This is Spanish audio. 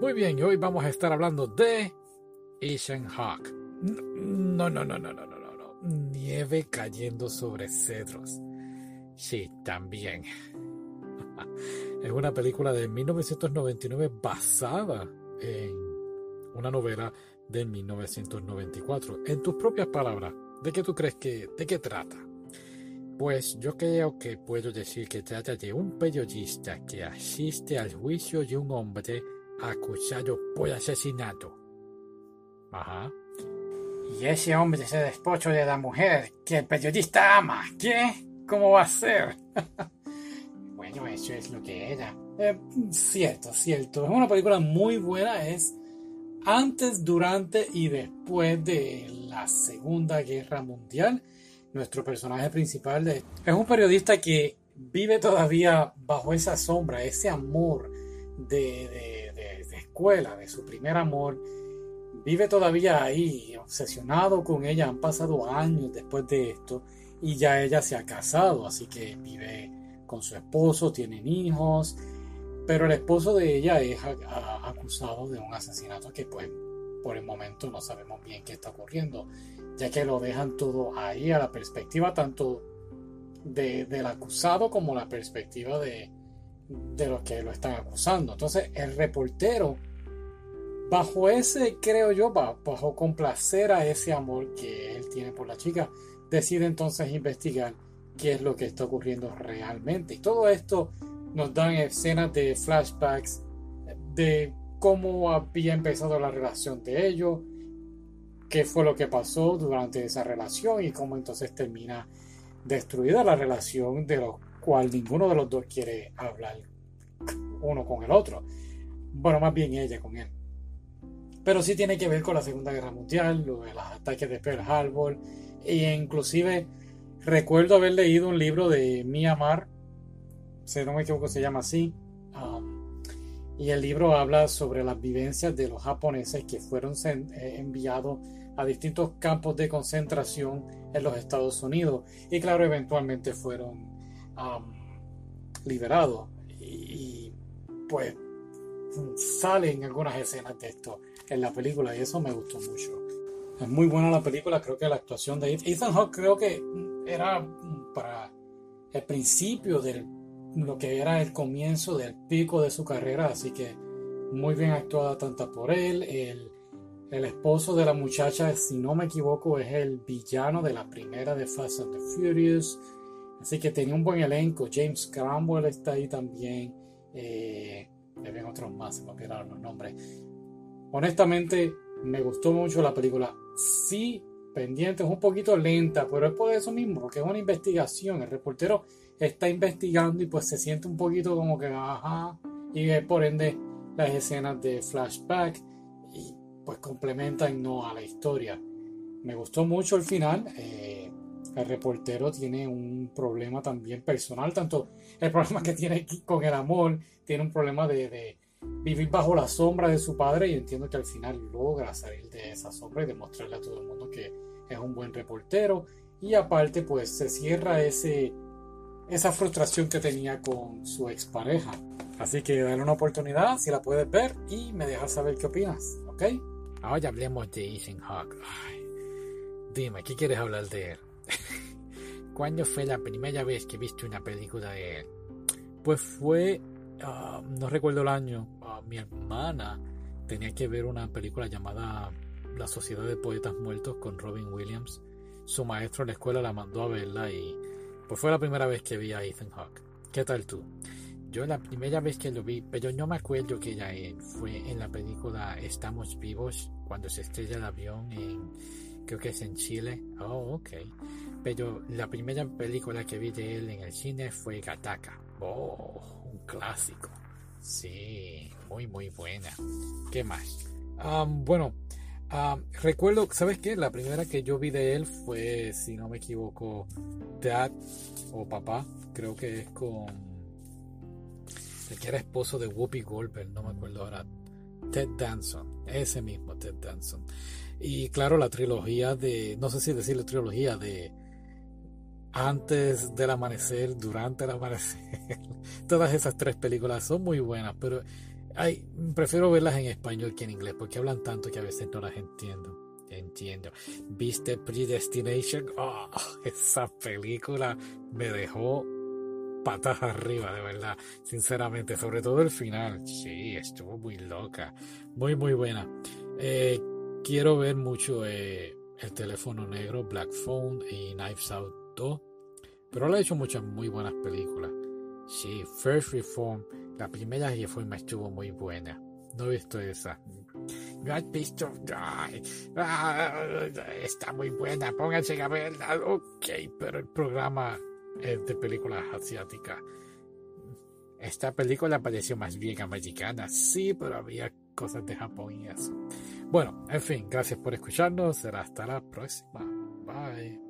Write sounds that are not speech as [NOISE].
Muy bien, hoy vamos a estar hablando de Asian Hawk. No, no, no, no, no, no, no, no. Nieve cayendo sobre cedros. Sí, también. [LAUGHS] es una película de 1999 basada en una novela de 1994. En tus propias palabras, ¿de qué tú crees que, de qué trata? Pues yo creo que puedo decir que trata de un periodista que asiste al juicio de un hombre acusado por asesinato. Ajá. Y ese hombre es el esposo de la mujer que el periodista ama. ¿Qué? ¿Cómo va a ser? [LAUGHS] bueno, eso es lo que era. Eh, cierto, cierto. Es una película muy buena. Es antes, durante y después de la Segunda Guerra Mundial. Nuestro personaje principal es un periodista que vive todavía bajo esa sombra, ese amor de, de escuela, de su primer amor vive todavía ahí, obsesionado con ella. Han pasado años después de esto y ya ella se ha casado, así que vive con su esposo, tienen hijos, pero el esposo de ella es acusado de un asesinato que pues por el momento no sabemos bien qué está ocurriendo, ya que lo dejan todo ahí a la perspectiva tanto del acusado como la perspectiva de, de los que lo están acusando. Entonces el reportero bajo ese, creo yo, bajo complacer a ese amor que él tiene por la chica, decide entonces investigar qué es lo que está ocurriendo realmente. Y todo esto nos dan escenas de flashbacks de cómo había empezado la relación de ellos, qué fue lo que pasó durante esa relación y cómo entonces termina destruida la relación de lo cual ninguno de los dos quiere hablar uno con el otro. Bueno, más bien ella con él pero sí tiene que ver con la Segunda Guerra Mundial, los ataques de Pearl Harbor, e inclusive recuerdo haber leído un libro de Myanmar, si no me equivoco se llama así, um, y el libro habla sobre las vivencias de los japoneses que fueron eh, enviados a distintos campos de concentración en los Estados Unidos. Y claro, eventualmente fueron um, liberados. Y pues salen algunas escenas de esto en la película y eso me gustó mucho. Es muy buena la película, creo que la actuación de Ethan Hawke creo que era para el principio de lo que era el comienzo del pico de su carrera, así que muy bien actuada tanto por él, el, el esposo de la muchacha, si no me equivoco, es el villano de la primera de Fast and the Furious, así que tenía un buen elenco, James Cromwell está ahí también, eh, ven otros más, se me olvidaron los nombres, honestamente me gustó mucho la película. Sí, pendiente, es un poquito lenta, pero es por eso mismo, porque es una investigación. El reportero está investigando y pues se siente un poquito como que, ajá, y por ende las escenas de flashback y pues complementan no a la historia. Me gustó mucho el final. Eh, el reportero tiene un problema también personal, tanto el problema que tiene con el amor, tiene un problema de vivir bajo la sombra de su padre y entiendo que al final logra salir de esa sombra y demostrarle a todo el mundo que es un buen reportero y aparte pues se cierra ese esa frustración que tenía con su expareja. Así que dale una oportunidad si la puedes ver y me dejas saber qué opinas, ¿ok? Ahora hablemos de Ethan Hawke. dime, ¿qué quieres hablar de él? [LAUGHS] ¿Cuándo fue la primera vez que viste una película de él? Pues fue Ah, no recuerdo el año, ah, mi hermana tenía que ver una película llamada La Sociedad de Poetas Muertos con Robin Williams. Su maestro en la escuela la mandó a verla y pues fue la primera vez que vi a Ethan Hawke. ¿Qué tal tú? Yo la primera vez que lo vi, pero no me acuerdo que era él, fue en la película Estamos Vivos, cuando se estrella el avión en, creo que es en Chile. Oh, ok. Pero la primera película que vi de él en el cine fue Gataka. Oh, clásico. Sí, muy, muy buena. ¿Qué más? bueno, recuerdo, ¿sabes qué? La primera que yo vi de él fue, si no me equivoco, Dad o Papá. Creo que es con el que era esposo de Whoopi Goldberg, no me acuerdo ahora. Ted Danson, ese mismo Ted Danson. Y claro, la trilogía de, no sé si decirle trilogía de antes del amanecer, durante el amanecer. [LAUGHS] Todas esas tres películas son muy buenas, pero Ay, prefiero verlas en español que en inglés porque hablan tanto que a veces no las entiendo. Entiendo. ¿Viste Predestination? Oh, [LAUGHS] esa película me dejó patas arriba, de verdad. Sinceramente, sobre todo el final. Sí, estuvo muy loca. Muy, muy buena. Eh, quiero ver mucho eh, El teléfono negro, Black Phone y Knives Out 2. Pero le he hecho muchas muy buenas películas. Sí, First Reform, la primera reforma estuvo muy buena. No he visto esa. No has visto. Ay, está muy buena. Pónganse a verla. Ok, pero el programa es de películas asiáticas. Esta película pareció más bien americana. Sí, pero había cosas de Japón y eso. Bueno, en fin, gracias por escucharnos. Será hasta la próxima. Bye.